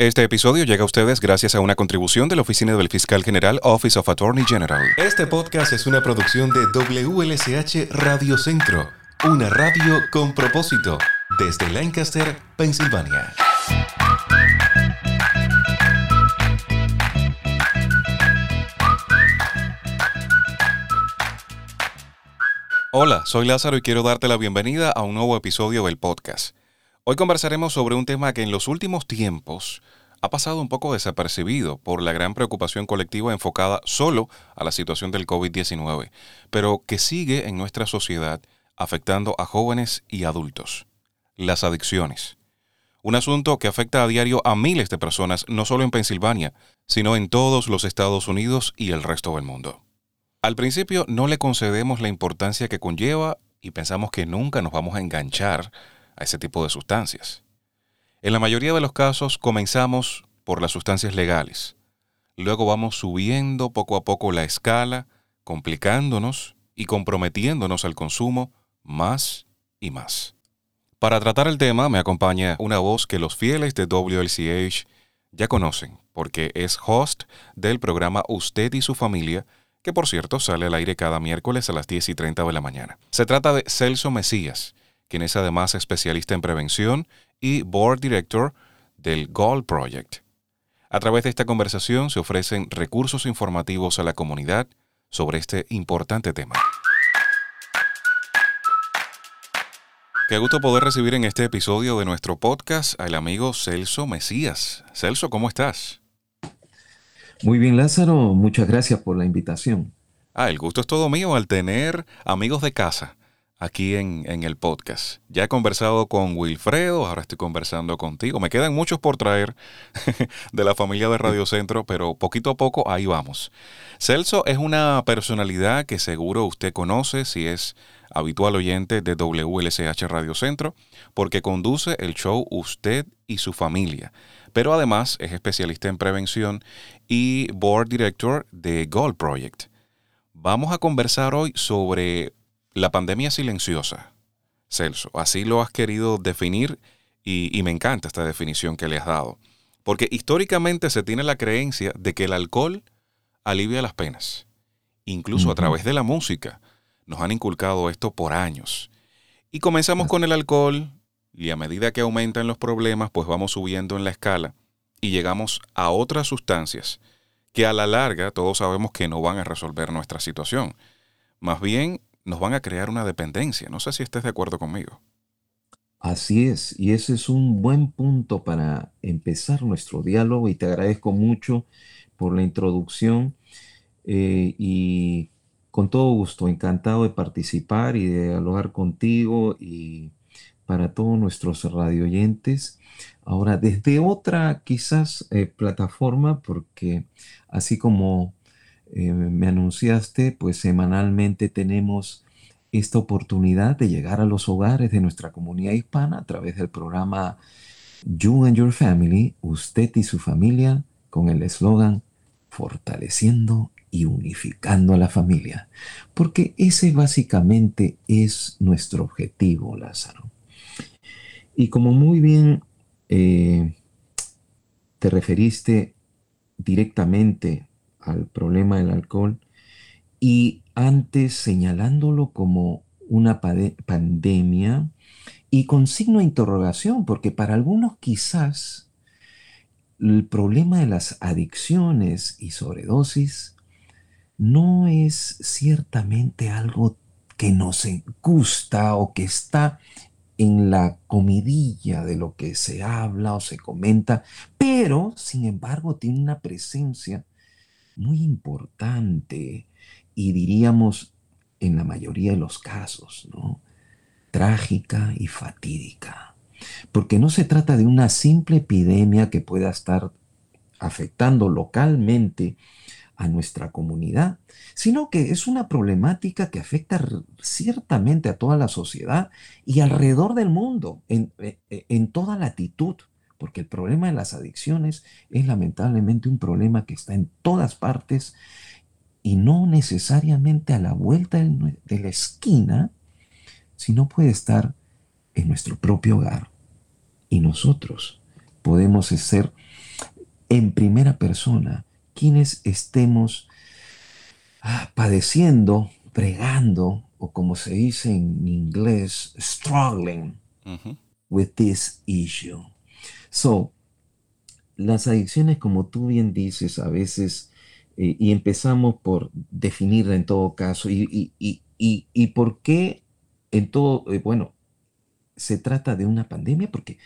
Este episodio llega a ustedes gracias a una contribución de la Oficina del Fiscal General Office of Attorney General. Este podcast es una producción de WLSH Radio Centro, una radio con propósito, desde Lancaster, Pensilvania. Hola, soy Lázaro y quiero darte la bienvenida a un nuevo episodio del podcast. Hoy conversaremos sobre un tema que en los últimos tiempos ha pasado un poco desapercibido por la gran preocupación colectiva enfocada solo a la situación del COVID-19, pero que sigue en nuestra sociedad afectando a jóvenes y adultos. Las adicciones. Un asunto que afecta a diario a miles de personas, no solo en Pensilvania, sino en todos los Estados Unidos y el resto del mundo. Al principio no le concedemos la importancia que conlleva y pensamos que nunca nos vamos a enganchar ese tipo de sustancias. En la mayoría de los casos comenzamos por las sustancias legales. Luego vamos subiendo poco a poco la escala, complicándonos y comprometiéndonos al consumo más y más. Para tratar el tema me acompaña una voz que los fieles de WLCH ya conocen, porque es host del programa Usted y su familia, que por cierto sale al aire cada miércoles a las 10 y 30 de la mañana. Se trata de Celso Mesías, quien es además especialista en prevención y Board Director del Gold Project. A través de esta conversación se ofrecen recursos informativos a la comunidad sobre este importante tema. Qué gusto poder recibir en este episodio de nuestro podcast al amigo Celso Mesías. Celso, ¿cómo estás? Muy bien, Lázaro. Muchas gracias por la invitación. Ah, el gusto es todo mío al tener amigos de casa aquí en, el podcast. Ya he conversado con Wilfredo, ahora estoy conversando contigo. Me quedan muchos por traer de la familia de Radio Centro, pero poquito a poco ahí vamos. Celso es una personalidad que seguro usted conoce si es habitual oyente de WLSH Radio Centro, porque conduce el show Usted y su familia. Pero además es especialista en prevención y board director de Gold Project. Vamos a conversar hoy sobre la pandemia silenciosa, Celso, así lo has querido definir y, me encanta esta definición que le has dado. Porque históricamente se tiene la creencia de que el alcohol alivia las penas. Incluso a través de la música nos han inculcado esto por años. Y comenzamos con el alcohol y a medida que aumentan los problemas, pues vamos subiendo en la escala y llegamos a otras sustancias que a la larga todos sabemos que no van a resolver nuestra situación. Más bien nos van a crear una dependencia. No sé si estés de acuerdo conmigo. Así es, y ese es un buen punto para empezar nuestro diálogo y te agradezco mucho por la introducción eh, y con todo gusto, encantado de participar y de dialogar contigo y para todos nuestros radioyentes. Ahora, desde otra quizás eh, plataforma, porque así como eh, me anunciaste, pues semanalmente tenemos esta oportunidad de llegar a los hogares de nuestra comunidad hispana a través del programa You and Your Family, usted y su familia, con el eslogan Fortaleciendo y unificando a la familia. Porque ese básicamente es nuestro objetivo, Lázaro. Y como muy bien eh, te referiste directamente al problema del alcohol. Y antes señalándolo como una pandemia y con signo de interrogación, porque para algunos quizás el problema de las adicciones y sobredosis no es ciertamente algo que nos gusta o que está en la comidilla de lo que se habla o se comenta, pero sin embargo tiene una presencia muy importante y diríamos en la mayoría de los casos, ¿no? Trágica y fatídica. Porque no se trata de una simple epidemia que pueda estar afectando localmente a nuestra comunidad, sino que es una problemática que afecta ciertamente a toda la sociedad y alrededor del mundo, en, e, e, en toda latitud porque el problema de las adicciones es lamentablemente un problema que está en todas partes y no necesariamente a la vuelta de la esquina, sino puede estar en nuestro propio hogar. Y nosotros podemos ser en primera persona quienes estemos ah, padeciendo, pregando, o como se dice en inglés, struggling with this issue. So, las adicciones, como tú bien dices, a veces, eh, y empezamos por definirla en todo caso, y, y, por qué en todo, eh, bueno, se trata de una pandemia, porque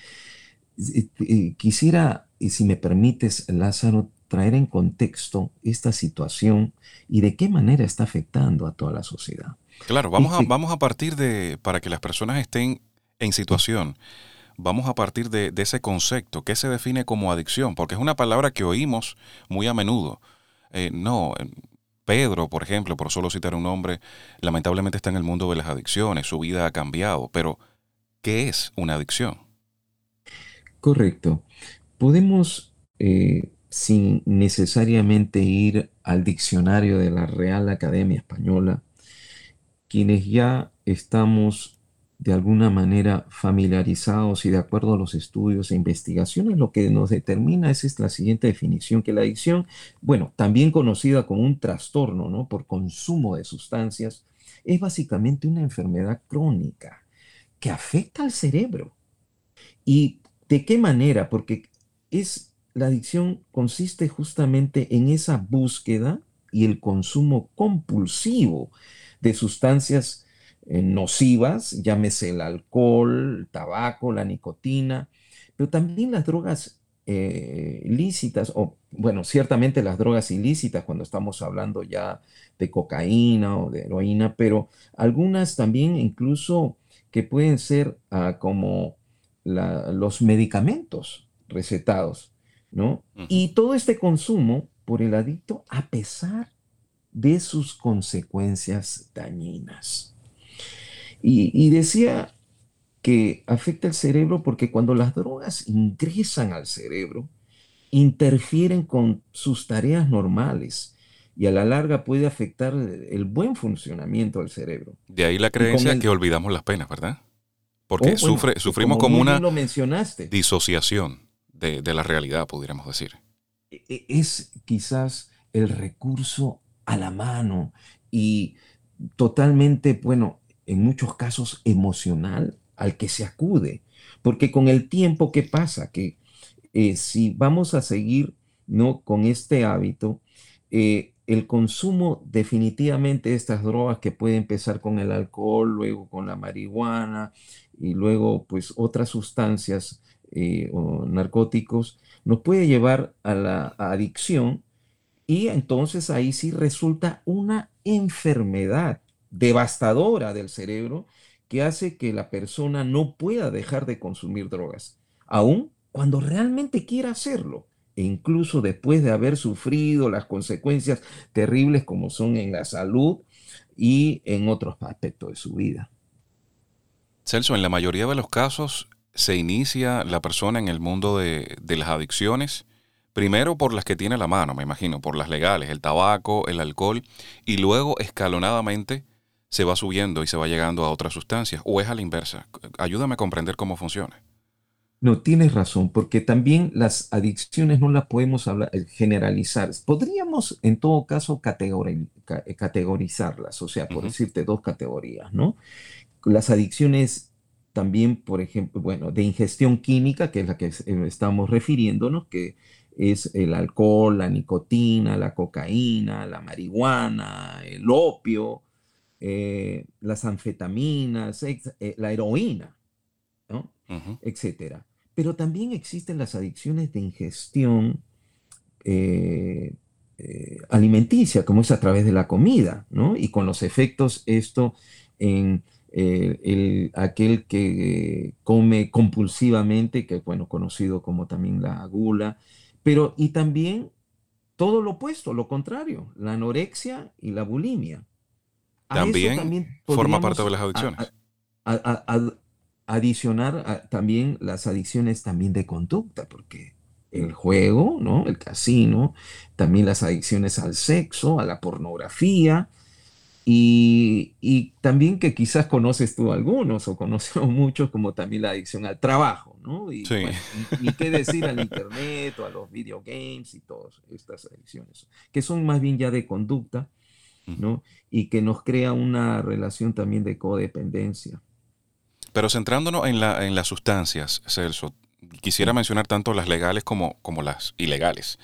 eh, quisiera, y si me permites, Lázaro, traer en contexto esta situación y de qué manera está afectando a toda la sociedad. Claro, vamos, a, vamos a partir de, para que las personas estén en situación, vamos a partir de, ese concepto, ¿qué se define como adicción? Porque es una palabra que oímos muy a menudo. Eh, no, Pedro, por ejemplo, por solo citar un nombre, lamentablemente está en el mundo de las adicciones, su vida ha cambiado, pero ¿qué es una adicción? Correcto. Podemos, eh, sin necesariamente ir al diccionario de la Real Academia Española, quienes ya estamos de alguna manera familiarizados y de acuerdo a los estudios e investigaciones, lo que nos determina es, la siguiente definición, que la adicción, bueno, también conocida como un trastorno, ¿no? Por consumo de sustancias, es básicamente una enfermedad crónica que afecta al cerebro. ¿Y de qué manera? Porque es, la adicción consiste justamente en esa búsqueda y el consumo compulsivo de sustancias nocivas, llámese el alcohol, el tabaco, la nicotina, pero también las drogas eh, ilícitas, o bueno, ciertamente las drogas ilícitas cuando estamos hablando ya de cocaína o de heroína, pero algunas también incluso que pueden ser ah, como los medicamentos recetados, ¿no? Y todo este consumo por el adicto a pesar de sus consecuencias dañinas. Y, decía que afecta el cerebro porque cuando las drogas ingresan al cerebro, interfieren con sus tareas normales y a la larga puede afectar el buen funcionamiento del cerebro. De ahí la creencia que olvidamos las penas, ¿verdad? Porque oh, sufre, sufrimos como, una disociación de, de, la realidad, pudiéramos decir. E, e, es quizás el recurso a la mano y totalmente, bueno, en muchos casos emocional al que se acude. Porque con el tiempo, ¿qué pasa? Que eh, si vamos a seguir ¿no? con este hábito, eh, el consumo definitivamente de estas drogas que puede empezar con el alcohol, luego con la marihuana y luego pues otras sustancias eh, o narcóticos, nos puede llevar a la adicción y entonces ahí sí resulta una enfermedad devastadora del cerebro que hace que la persona no pueda dejar de consumir drogas, aun cuando realmente quiera hacerlo, e incluso después de haber sufrido las consecuencias terribles como son en la salud y en otros aspectos de su vida. Celso, en la mayoría de los casos se inicia la persona en el mundo de, de las adicciones, primero por las que tiene la mano, me imagino, por las legales, el tabaco, el alcohol, y luego escalonadamente se va subiendo y se va llegando a otras sustancias, o es a la inversa. Ayúdame a comprender cómo funciona. No, tienes razón, porque también las adicciones no las podemos hablar, eh, generalizar. Podríamos, en todo caso, eh, categorizarlas, o sea, por decirte dos categorías, ¿no? Las adicciones también, por ejemplo, bueno, de ingestión química, que es la que eh, estamos refiriéndonos, que es el alcohol, la nicotina, la cocaína, la marihuana, el opio, eh, las anfetaminas, eh, la heroína, ¿no? etcétera. Pero también existen las adicciones de ingestión eh, alimenticia, como es a través de la comida, ¿no? Y con los efectos esto en aquel que come compulsivamente, que es bueno, conocido como también la gula, pero y también todo lo opuesto, lo contrario, la anorexia y la bulimia también, forma parte de las adicciones. adicionar también las adicciones también de conducta, porque el juego, ¿no? El casino, también las adicciones al sexo, a la pornografía, Y, también que quizás conoces tú algunos o conocemos muchos, como también la adicción al trabajo, ¿no? Y, sí. qué decir al internet o a los videogames y todas estas adicciones, que son más bien ya de conducta, ¿no? Y que nos crea una relación también de codependencia. Pero centrándonos en, la, en las sustancias, Celso, quisiera mencionar tanto las legales como, como las ilegales.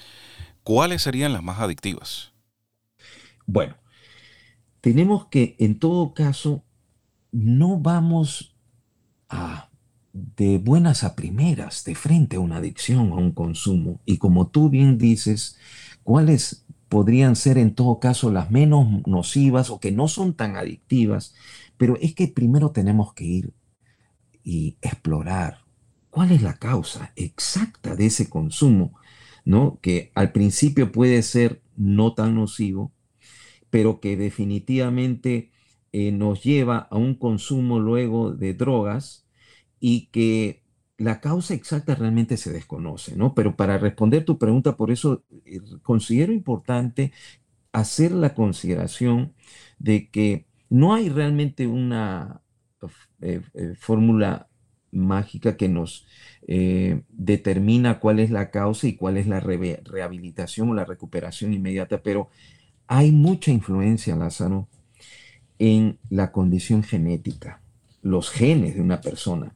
¿Cuáles serían las más adictivas? Bueno, tenemos que, en todo caso, no vamos a de buenas a primeras, de frente a una adicción, a un consumo. Y como tú bien dices, ¿cuáles podrían ser en todo caso las menos nocivas o que no son tan adictivas? Pero es que primero tenemos que ir y explorar cuál es la causa exacta de ese consumo, ¿no? Que al principio puede ser no tan nocivo, pero que definitivamente eh, nos lleva a un consumo luego de drogas y que la causa exacta realmente se desconoce, ¿no? Pero para responder tu pregunta, por eso eh, considero importante hacer la consideración de que no hay realmente una eh, fórmula mágica que nos determina cuál es la causa y cuál es la rehabilitación o la recuperación inmediata, pero hay mucha influencia, Lázaro, en la condición genética, los genes de una persona.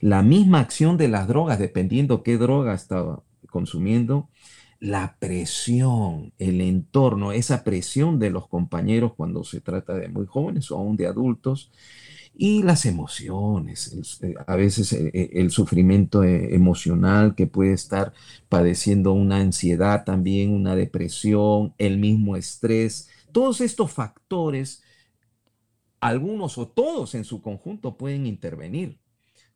La misma acción de las drogas, dependiendo qué droga estaba consumiendo, la presión, el entorno, esa presión de los compañeros cuando se trata de muy jóvenes o aún de adultos, y las emociones, eh, a veces eh, eh, el, sufrimiento emocional que puede estar padeciendo una ansiedad también, una depresión, el mismo estrés, todos estos factores, algunos o todos en su conjunto pueden intervenir,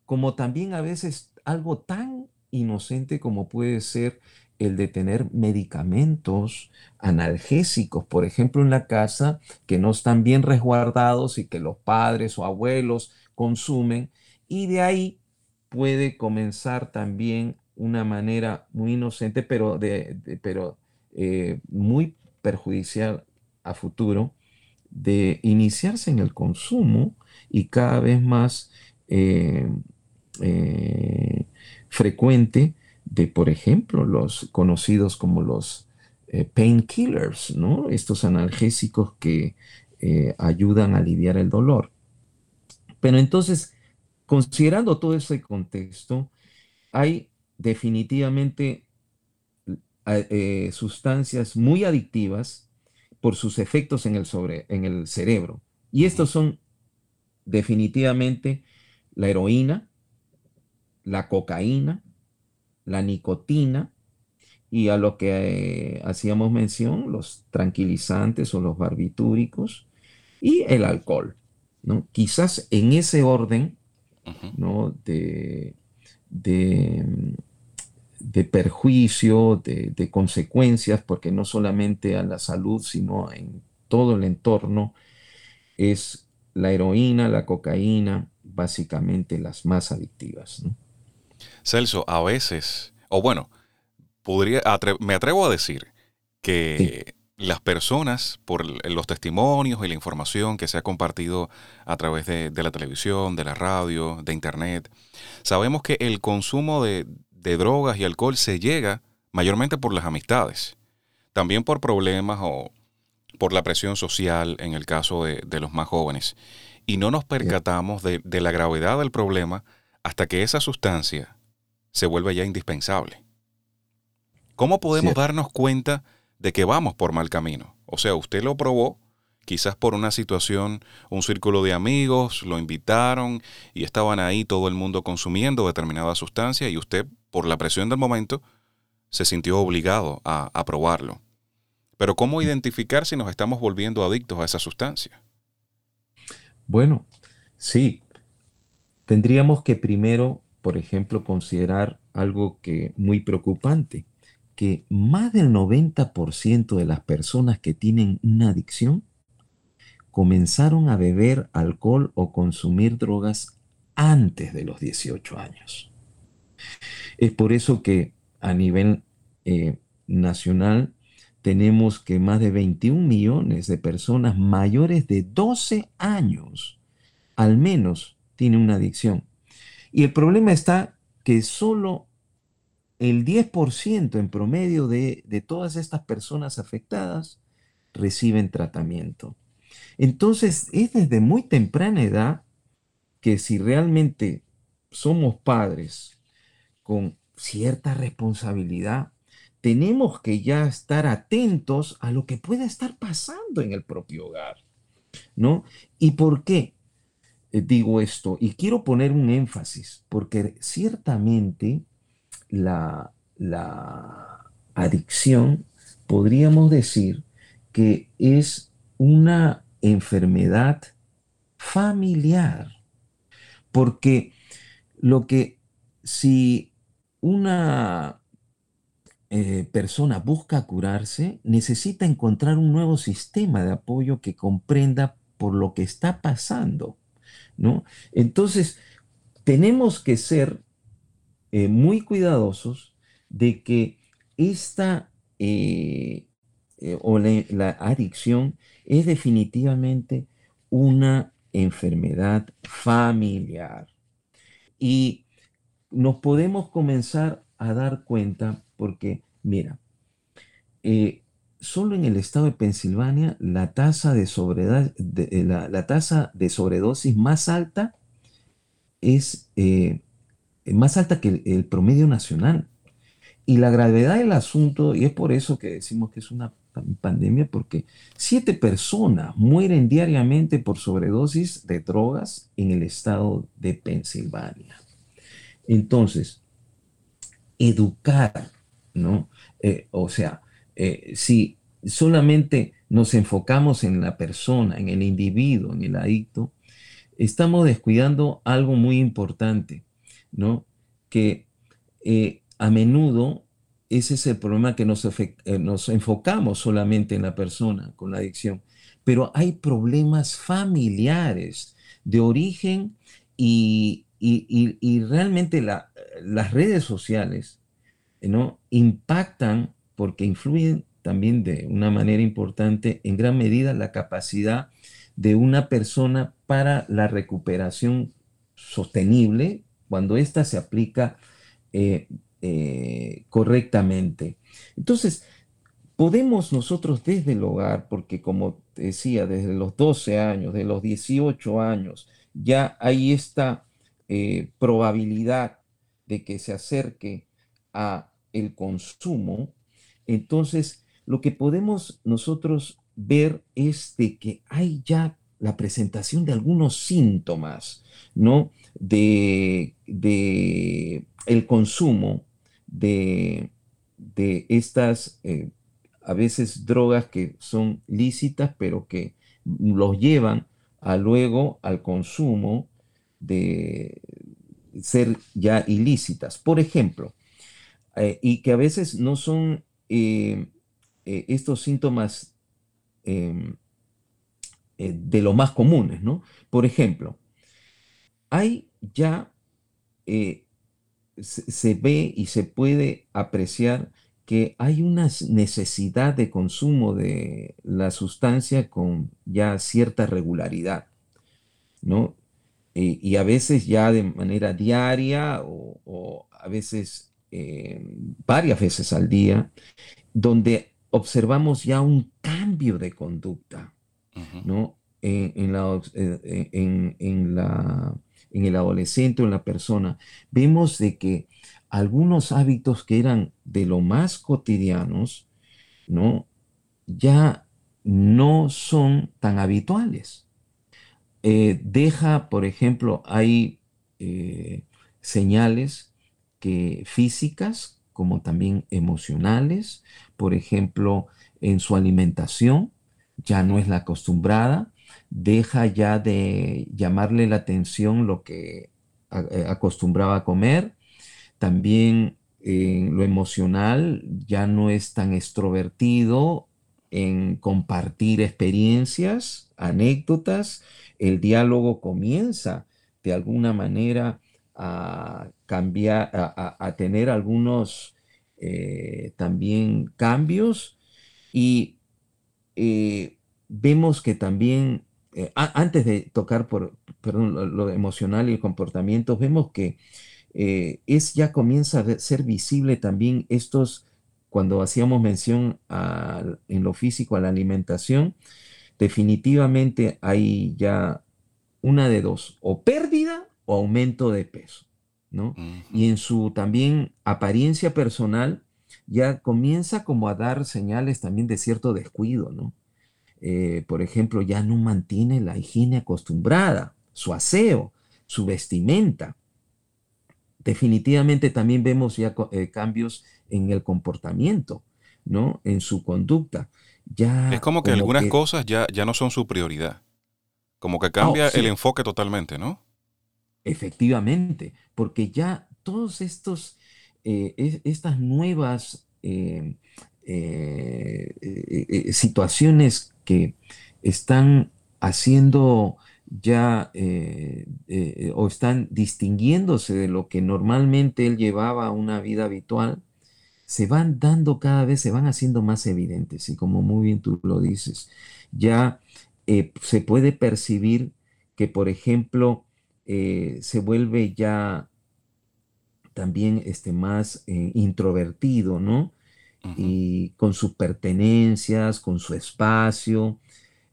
como también a veces algo tan inocente como puede ser el de tener medicamentos analgésicos, por ejemplo, en la casa, que no están bien resguardados y que los padres o abuelos consumen, y de ahí puede comenzar también una manera muy inocente, pero, de, pero eh, muy perjudicial a futuro, de iniciarse en el consumo y cada vez más eh, eh, frecuente de, por ejemplo, los conocidos como los eh, painkillers, ¿no? Estos analgésicos que eh, ayudan a aliviar el dolor. Pero entonces, considerando todo ese contexto, hay definitivamente eh, sustancias muy adictivas por sus efectos en el, sobre, en el cerebro. Y estos son definitivamente la heroína, la cocaína, la nicotina y a lo que eh, hacíamos mención, los tranquilizantes o los barbitúricos y el alcohol. ¿no? Quizás en ese orden ¿no? de, de, perjuicio, de, de, consecuencias, porque no solamente a la salud, sino en todo el entorno, es la heroína, la cocaína, básicamente las más adictivas. ¿no? Celso, a veces, o bueno, podría, me atrevo a decir que las personas, por los testimonios y la información que se ha compartido a través de, la televisión, de la radio, de internet, sabemos que el consumo de, drogas y alcohol se llega mayormente por las amistades, también por problemas o por la presión social en el caso de, los más jóvenes. Y no nos percatamos de, la gravedad del problema hasta que esa sustancia se vuelve ya indispensable. ¿Cómo podemos darnos cuenta de que vamos por mal camino? O sea, usted lo probó, quizás por una situación, un círculo de amigos, lo invitaron y estaban ahí todo el mundo consumiendo determinada sustancia y usted, por la presión del momento, se sintió obligado a, a probarlo. Pero ¿cómo identificar si nos estamos volviendo adictos a esa sustancia? Bueno, sí. Tendríamos que primero por ejemplo, considerar algo que muy preocupante, que más del 90% de las personas que tienen una adicción comenzaron a beber alcohol o consumir drogas antes de los 18 años. Es por eso que a nivel eh, nacional tenemos que más de 21 millones de personas mayores de 12 años, al menos, tienen una adicción. Y el problema está que solo el 10% en promedio de, de todas estas personas afectadas reciben tratamiento. Entonces, es desde muy temprana edad que si realmente somos padres con cierta responsabilidad, tenemos que ya estar atentos a lo que pueda estar pasando en el propio hogar, ¿no? ¿Y por qué digo esto? Y quiero poner un énfasis, porque ciertamente la, la adicción, podríamos decir que es una enfermedad familiar, porque lo que si una eh, persona busca curarse, necesita encontrar un nuevo sistema de apoyo que comprenda por lo que está pasando, ¿no? Entonces, tenemos que ser eh, muy cuidadosos de que esta eh, o la adicción es definitivamente una enfermedad familiar. Y nos podemos comenzar a dar cuenta porque, mira, eh, solo en el estado de Pensilvania la tasa de, eh, la, tasa de sobredosis más alta es eh, más alta que el, promedio nacional. Y la gravedad del asunto, y es por eso que decimos que es una pandemia, porque siete personas mueren diariamente por sobredosis de drogas en el estado de Pensilvania. Entonces, educar ¿no? Eh, o sea, eh, si solamente nos enfocamos en la persona, en el individuo, en el adicto, estamos descuidando algo muy importante, ¿no? Que eh, a menudo ese es el problema que nos, nos enfocamos solamente en la persona con la adicción, pero hay problemas familiares de origen y, realmente las redes sociales ¿no? impactan porque influyen también de una manera importante en gran medida la capacidad de una persona para la recuperación sostenible cuando ésta se aplica eh, eh, correctamente. Entonces, podemos nosotros desde el hogar, porque como decía, desde los 12 años, de los 18 años, ya hay esta eh, probabilidad de que se acerque a el consumo, entonces lo que podemos nosotros ver es de que hay ya la presentación de algunos síntomas, ¿no? De, de el consumo de, de estas, eh, a veces drogas que son lícitas, pero que los llevan a luego al consumo de ser ya ilícitas. Por ejemplo, eh, y que a veces no son eh, eh, estos síntomas em, de lo más comunes, ¿no? Por ejemplo, hay ya, se, ve y se puede apreciar que hay una necesidad de consumo de la sustancia con ya cierta regularidad, ¿no? y a veces ya de manera diaria o a veces eh, varias veces al día, donde observamos ya un cambio de conducta, ¿no? En, la, eh, en, la, en el adolescente o en la persona, vemos de que algunos hábitos que eran de lo más cotidianos, ¿no? Ya no son tan habituales. Eh, deja, por ejemplo, hay señales físicas como también emocionales, por ejemplo, en su alimentación, ya no es la acostumbrada, deja ya de llamarle la atención lo que eh, acostumbraba a comer, también en lo emocional ya no es tan extrovertido en compartir experiencias, anécdotas, el diálogo comienza de alguna manera a cambiar, a, tener algunos eh, también cambios. Y eh, vemos que también, eh, antes de tocar por perdón, lo, emocional y el comportamiento, vemos que es ya comienza a ser visible también estos, cuando hacíamos mención en lo físico a la alimentación, definitivamente hay ya una de dos, o pérdida o aumento de peso, ¿no? Y en su también apariencia personal ya comienza como a dar señales también de cierto descuido, ¿no? Eh, por ejemplo, ya no mantiene la higiene acostumbrada, su aseo, su vestimenta. Definitivamente también vemos ya eh, cambios en el comportamiento, ¿no? En su conducta. Ya es como que algunas cosas ya, ya no son su prioridad. Como que cambia oh, el enfoque totalmente, ¿no? Efectivamente, porque ya todos estos, eh, estas nuevas situaciones que están haciendo ya eh, eh, o están distinguiéndose de lo que normalmente él llevaba una vida habitual, se van dando cada vez, se van haciendo más evidentes. Y como muy bien tú lo dices, ya eh, se puede percibir que, por ejemplo, se vuelve ya también este, más introvertido, ¿no? y con sus pertenencias, con su espacio,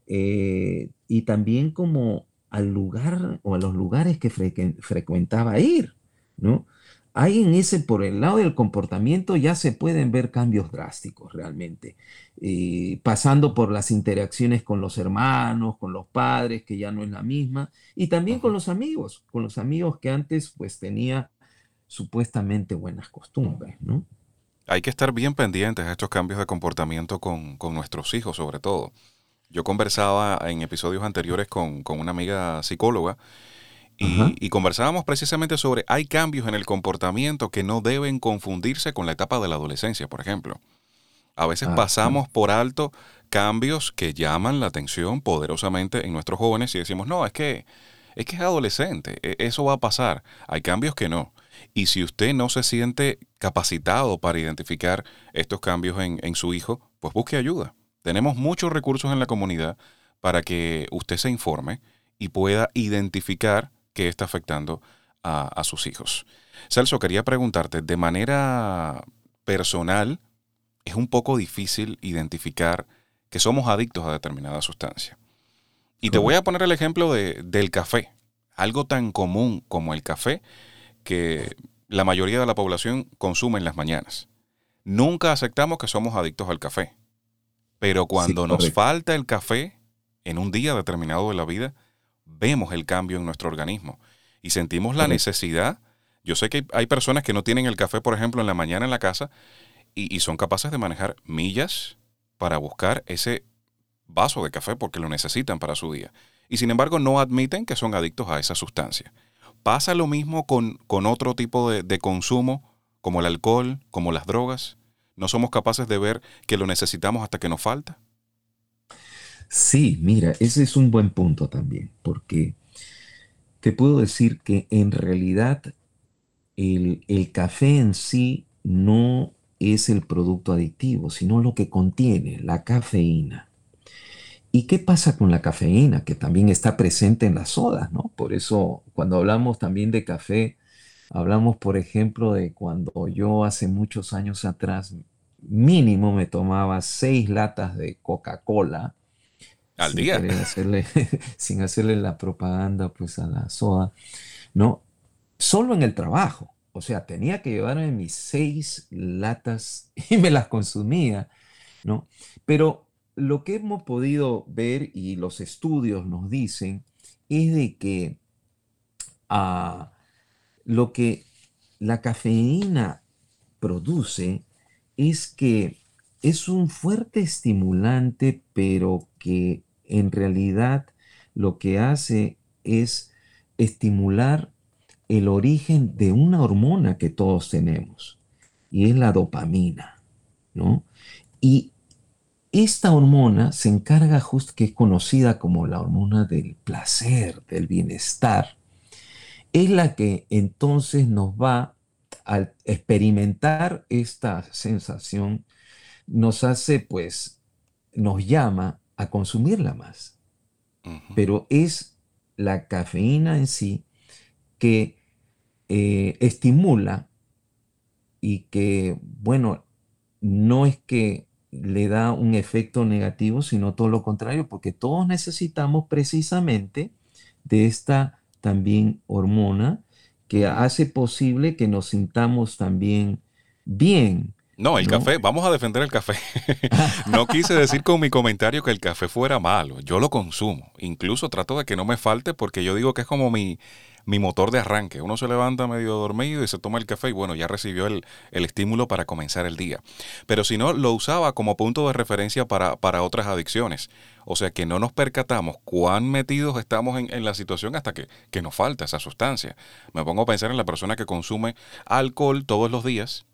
eh, y también como al lugar o a los lugares que frecuentaba ir, ¿no? Ahí en ese, por el lado del comportamiento, ya se pueden ver cambios drásticos realmente, eh, pasando por las interacciones con los hermanos, con los padres, que ya no es la misma, y también con los amigos, con los amigos que antes pues tenía supuestamente buenas costumbres, ¿no? Hay que estar bien pendientes a estos cambios de comportamiento con, nuestros hijos, sobre todo. Yo conversaba en episodios anteriores con, una amiga psicóloga y, conversábamos precisamente sobre hay cambios en el comportamiento que no deben confundirse con la etapa de la adolescencia, por ejemplo. A veces ah, pasamos por alto cambios que llaman la atención poderosamente en nuestros jóvenes y decimos, no, es que es que es adolescente, e, eso va a pasar. Hay cambios que no. Y si usted no se siente capacitado para identificar estos cambios en, su hijo, pues busque ayuda. Tenemos muchos recursos en la comunidad para que usted se informe y pueda identificar qué está afectando a, a, sus hijos. Celso, quería preguntarte, de manera personal, es un poco difícil identificar que somos adictos a determinada sustancia. Y te voy a poner el ejemplo de, del café. Algo tan común como el café que la mayoría de la población consume en las mañanas. Nunca aceptamos que somos adictos al café. Pero cuando nos falta el café en un día determinado de la vida, vemos el cambio en nuestro organismo y sentimos la necesidad. Yo sé que hay personas que no tienen el café, por ejemplo, en la mañana en la casa y, y son capaces de manejar millas para buscar ese vaso de café porque lo necesitan para su día. Y sin embargo no admiten que son adictos a esa sustancia. ¿Pasa lo mismo con, con otro tipo de, de, consumo, como el alcohol, como las drogas? ¿No somos capaces de ver que lo necesitamos hasta que nos falta? Sí, mira, ese es un buen punto también, porque te puedo decir que en realidad el, el café en sí no es el producto adictivo, sino lo que contiene, la cafeína. ¿Y qué pasa con la cafeína, que también está presente en las sodas, ¿no? Por eso, cuando hablamos también de café, hablamos, por ejemplo, de cuando yo hace muchos años atrás, mínimo me tomaba seis latas de Coca-Cola. Al día. sin hacerle la propaganda, pues, a la soda, ¿no? Solo en el trabajo. O sea, tenía que llevarme mis seis latas y me las consumía, ¿no? Pero lo que hemos podido ver y los estudios nos dicen es de que ah, lo que la cafeína produce es que es un fuerte estimulante, pero que en realidad lo que hace es estimular el origen de una hormona que todos tenemos, y es la dopamina, ¿no? Y esta hormona se encarga justo que es conocida como la hormona del placer, del bienestar. Es la que entonces nos va a experimentar esta sensación, nos hace pues nos llama a consumirla más. Pero es la cafeína en sí que eh, estimula y que, bueno, no es que le da un efecto negativo, sino todo lo contrario, porque todos necesitamos precisamente de esta también hormona que hace posible que nos sintamos también bien. No, el café, vamos a defender el café. no quise decir con mi comentario que el café fuera malo, yo lo consumo, incluso trato de que no me falte porque yo digo que es como mi, mi motor de arranque. Uno se levanta medio dormido y se toma el café y bueno, ya recibió el, estímulo para comenzar el día. Pero si no, lo usaba como punto de referencia para, otras adicciones. O sea que no nos percatamos cuán metidos estamos en, la situación hasta que, que, nos falta esa sustancia. Me pongo a pensar en la persona que consume alcohol todos los días.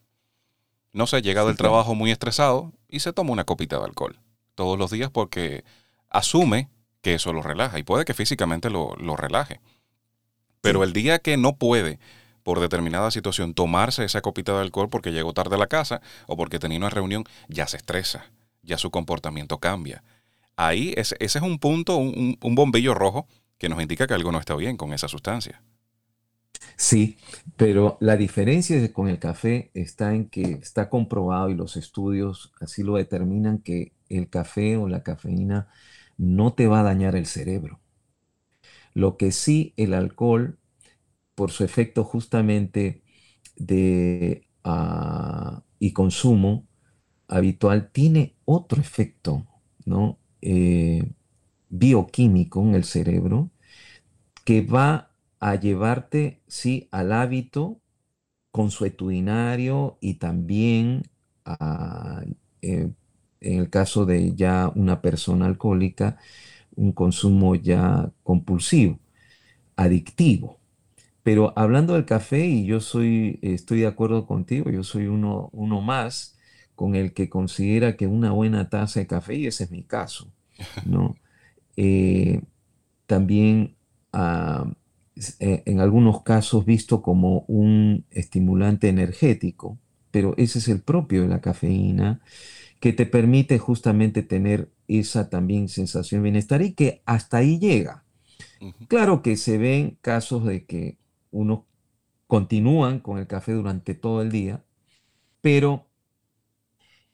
No sé, llega del trabajo muy estresado y se toma una copita de alcohol todos los días porque asume que eso lo relaja y puede que físicamente lo, lo relaje. Pero el día que no puede, por determinada situación, tomarse esa copita de alcohol porque llegó tarde a la casa o porque tenía una reunión, ya se estresa, ya su comportamiento cambia. Ahí ese, es un punto, un, bombillo rojo que nos indica que algo no está bien con esa sustancia. Sí, pero la diferencia con el café está en que está comprobado y los estudios así lo determinan que el café o la cafeína no te va a dañar el cerebro. Lo que sí el alcohol, por su efecto justamente de ah, y consumo habitual, tiene otro efecto, ¿no? Eh, bioquímico en el cerebro que va a llevarte, sí, al hábito consuetudinario y también eh, en el caso de ya una persona alcohólica, un consumo ya compulsivo, adictivo. Pero hablando del café, y yo soy, estoy de acuerdo contigo, yo soy uno, uno más con el que considera que una buena taza de café, y ese es mi caso, ¿no? Eh, también ah, en algunos casos visto como un estimulante energético, pero ese es el propio de la cafeína, que te permite justamente tener esa también sensación de bienestar y que hasta ahí llega. Claro que se ven casos de que uno continúan con el café durante todo el día, pero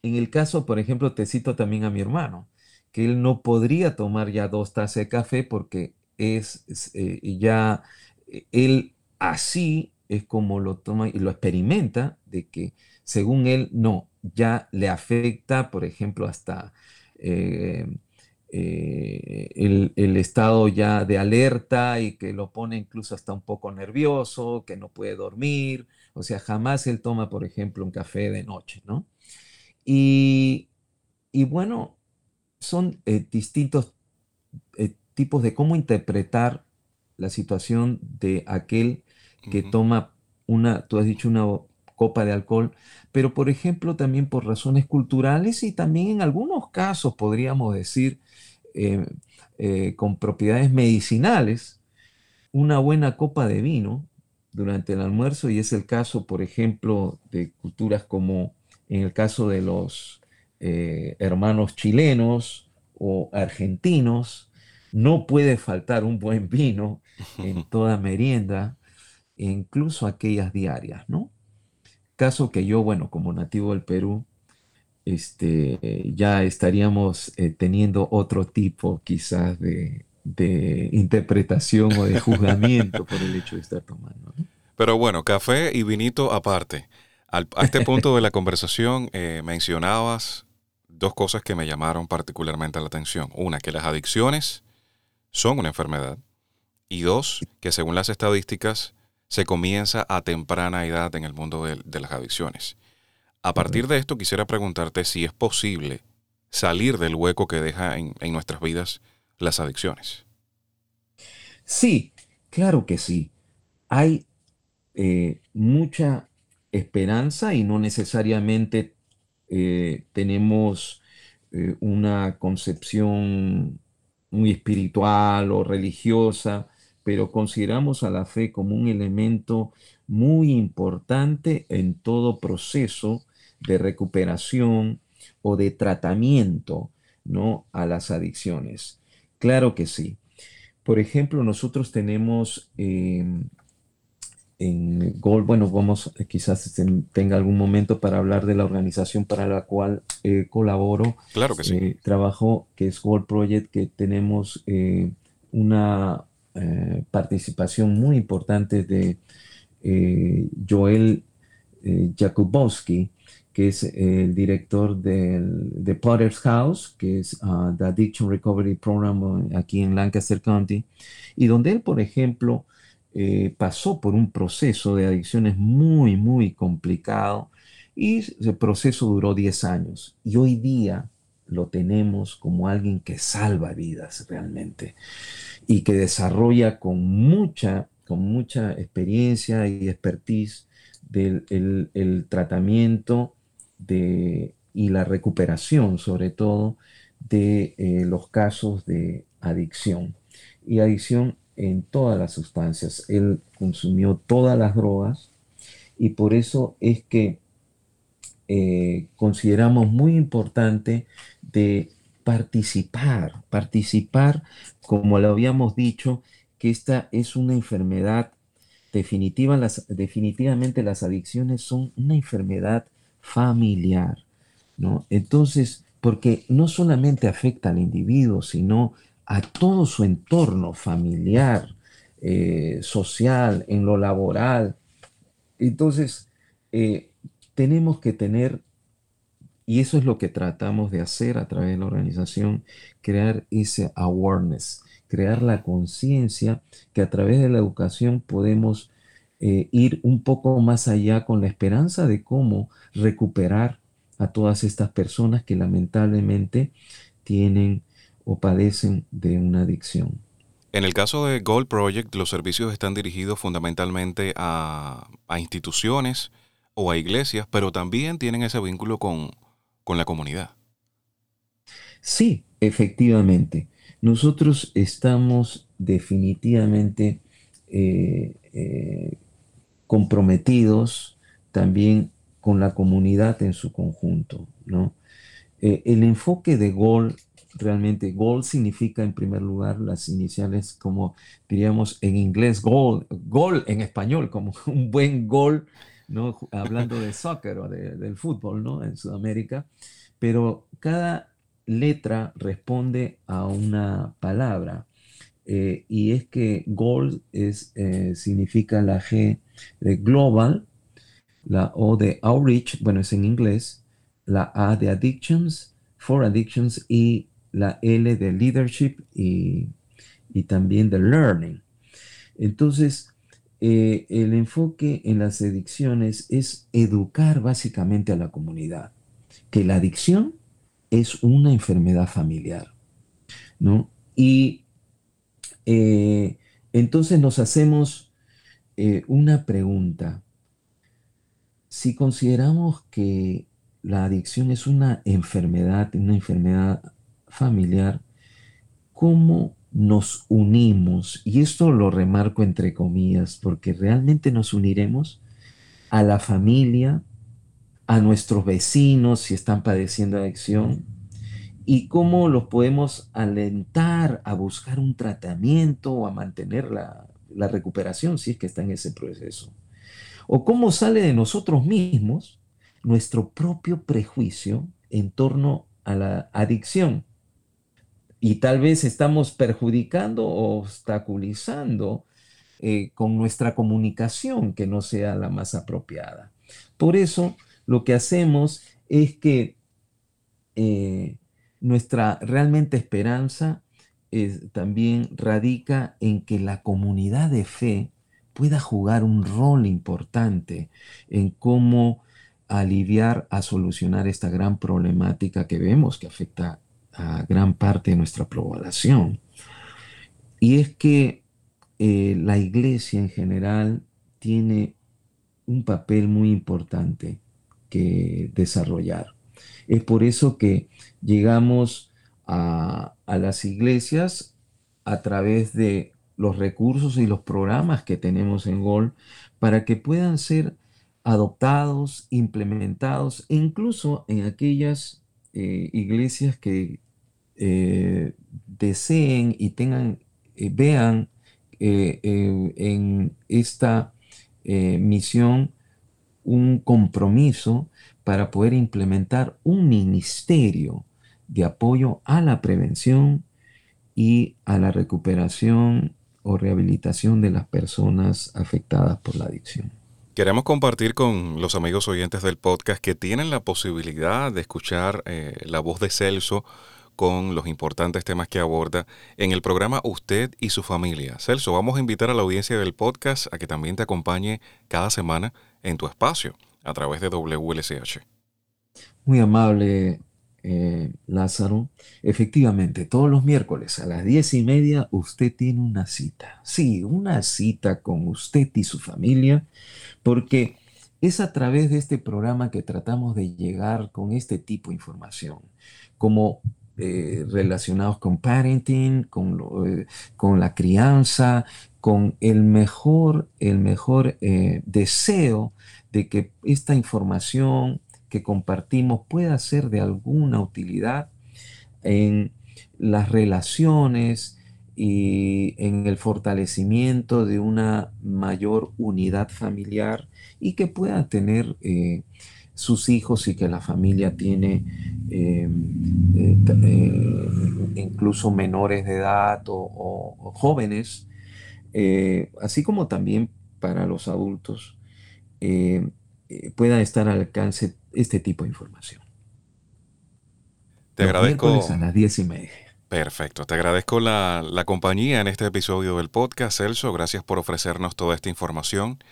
en el caso, por ejemplo, te cito también a mi hermano, que él no podría tomar ya dos tazas de café porque es, eh, ya eh, él así es como lo toma y lo experimenta, de que según él no, ya le afecta, por ejemplo, hasta eh, eh, el, estado ya de alerta y que lo pone incluso hasta un poco nervioso, que no puede dormir, o sea, jamás él toma, por ejemplo, un café de noche, ¿no? Y, bueno, son distintos tipos de cómo interpretar la situación de aquel que toma una, tú has dicho una copa de alcohol, pero por ejemplo también por razones culturales y también en algunos casos podríamos decir eh, eh, con propiedades medicinales, una buena copa de vino durante el almuerzo y es el caso, por ejemplo, de culturas como en el caso de los eh, hermanos chilenos o argentinos, no puede faltar un buen vino en toda merienda, incluso aquellas diarias, ¿no? Caso que yo, bueno, como nativo del Perú, este, ya estaríamos eh, teniendo otro tipo quizás de, interpretación o de juzgamiento por el hecho de estar tomando. Pero bueno, café y vinito aparte. a este punto de la conversación eh, mencionabas dos cosas que me llamaron particularmente la atención. Una, que las adicciones son una enfermedad. Y dos, que según las estadísticas, se comienza a temprana edad en el mundo de, las adicciones. A partir de esto quisiera preguntarte si es posible salir del hueco que deja en, nuestras vidas las adicciones. Sí, claro que sí. Hay eh, mucha esperanza y no necesariamente eh, tenemos eh, una concepción muy espiritual o religiosa pero consideramos a la fe como un elemento muy importante en todo proceso de recuperación o de tratamiento ¿no? a las adicciones. Claro que sí. Por ejemplo, nosotros tenemos em, en Gold, bueno, vamos, eh, quizás este, tenga algún momento para hablar de la organización para la cual eh, colaboro. Claro que sí. Eh, trabajo que es Gold Project, que tenemos una participación muy importante de Joel Jakubowski, que es el director de Potter's House, que es uh, The Addiction Recovery Program aquí en Lancaster County, y donde él, por ejemplo, eh, pasó por un proceso de adicciones muy, muy complicado y ese proceso duró 10 años. Y hoy día lo tenemos como alguien que salva vidas realmente y que desarrolla con mucha, con mucha experiencia y expertise del el, tratamiento de, y la recuperación, sobre todo, de eh, los casos de adicción. Y adicción en todas las sustancias. Él consumió todas las drogas y por eso es que eh, consideramos muy importante de participar, participar, como lo habíamos dicho, que esta es una enfermedad definitiva, las, definitivamente las adicciones son una enfermedad familiar, ¿no? Entonces, porque no solamente afecta al individuo, sino a todo su entorno familiar, eh, social, en lo laboral. Entonces, eh, tenemos que tener, y eso es lo que tratamos de hacer a través de la organización, crear ese awareness, crear la conciencia que a través de la educación podemos eh, ir un poco más allá con la esperanza de cómo recuperar a todas estas personas que lamentablemente tienen o padecen de una adicción. En el caso de Gold Project, los servicios están dirigidos fundamentalmente a, instituciones o a iglesias, pero también tienen ese vínculo con, la comunidad. Sí, efectivamente. Nosotros estamos definitivamente eh, eh, comprometidos también con la comunidad en su conjunto. ¿no? Eh, el enfoque de Gold realmente gold significa en primer lugar las iniciales como diríamos en inglés gol, gol en español, como un buen gol, ¿no? hablando de soccer o del fútbol ¿no? en Sudamérica, pero cada letra responde a una palabra. Eh, y es que gold es, eh, significa la G de global, la O de outreach, bueno, es en inglés, la A de addictions, for addictions y la L de leadership y, también de learning. Entonces, eh, el enfoque en las adicciones es educar básicamente a la comunidad que la adicción es una enfermedad familiar, ¿no? Y eh, entonces nos hacemos eh, una pregunta. Si consideramos que la adicción es una enfermedad, una enfermedad familiar, cómo nos unimos, y esto lo remarco entre comillas, porque realmente nos uniremos a la familia, a nuestros vecinos si están padeciendo adicción, y cómo los podemos alentar a buscar un tratamiento o a mantener la, la recuperación si es que está en ese proceso. O cómo sale de nosotros mismos nuestro propio prejuicio en torno a la adicción y tal vez estamos perjudicando o obstaculizando eh, con nuestra comunicación que no sea la más apropiada. Por eso lo que hacemos es que eh, nuestra realmente esperanza también radica en que la comunidad de fe pueda jugar un rol importante en cómo aliviar a solucionar esta gran problemática que vemos que afecta a gran parte de nuestra población. Y es que eh, la iglesia en general tiene un papel muy importante que desarrollar. Es por eso que llegamos a, a las iglesias a través de los recursos y los programas que tenemos en GOL para que puedan ser adoptados, implementados, e incluso en aquellas eh, iglesias que eh, deseen y tengan, eh, vean en esta misión un compromiso para poder implementar un ministerio de apoyo a la prevención y a la recuperación o rehabilitación de las personas afectadas por la adicción. Queremos compartir con los amigos oyentes del podcast que tienen la posibilidad de escuchar eh, la voz de Celso con los importantes temas que aborda en el programa Usted y su familia. Celso, vamos a invitar a la audiencia del podcast a que también te acompañe cada semana en tu espacio a través de WLCH. Muy amable, eh, Lázaro. Efectivamente, todos los miércoles a las diez y media usted tiene una cita. Sí, una cita con usted y su familia, porque es a través de este programa que tratamos de llegar con este tipo de información, como eh, relacionados con parenting, con, eh, con, la crianza, con el mejor, el mejor deseo de que esta información que compartimos pueda ser de alguna utilidad en las relaciones y en el fortalecimiento de una mayor unidad familiar y que pueda tener eh, sus hijos y que la familia tiene eh, eh, incluso menores de edad o jóvenes, así como también para los adultos, pueda estar al alcance este tipo de información. Te agradezco. A las diez y media. Perfecto. Te agradezco la, compañía en este episodio del podcast, Celso. Gracias por ofrecernos toda esta información.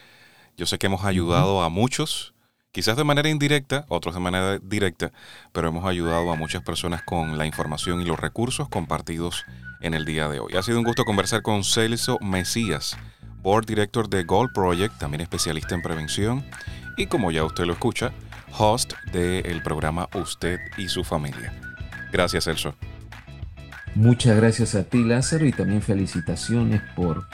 Yo sé que hemos ayudado a muchos, quizás de manera indirecta, otros de manera directa, pero hemos ayudado a muchas personas con la información y los recursos compartidos en el día de hoy. Ha sido un gusto conversar con Celso Mesías, Board Director de Gold Project, también especialista en prevención, y como ya usted lo escucha, host del programa Usted y su familia. Gracias, Celso. Muchas gracias a ti, Lázaro, y también felicitaciones por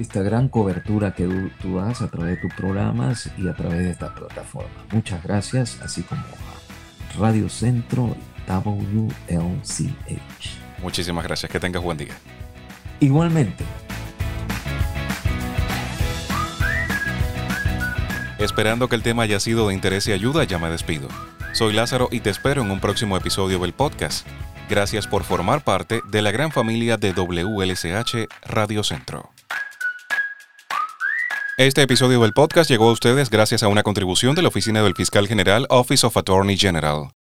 esta gran cobertura que tú, das a través de tus programas y a través de esta plataforma. Muchas gracias, así como a Radio Centro WLCH. Muchísimas gracias, que tengas buen día. Igualmente. Esperando que el tema haya sido de interés y ayuda, ya me despido. Soy Lázaro y te espero en un próximo episodio del podcast. Gracias por formar parte de la gran familia de WLSH Radio Centro. Este episodio del podcast llegó a ustedes gracias a una contribución de la Oficina del Fiscal General Office of Attorney General.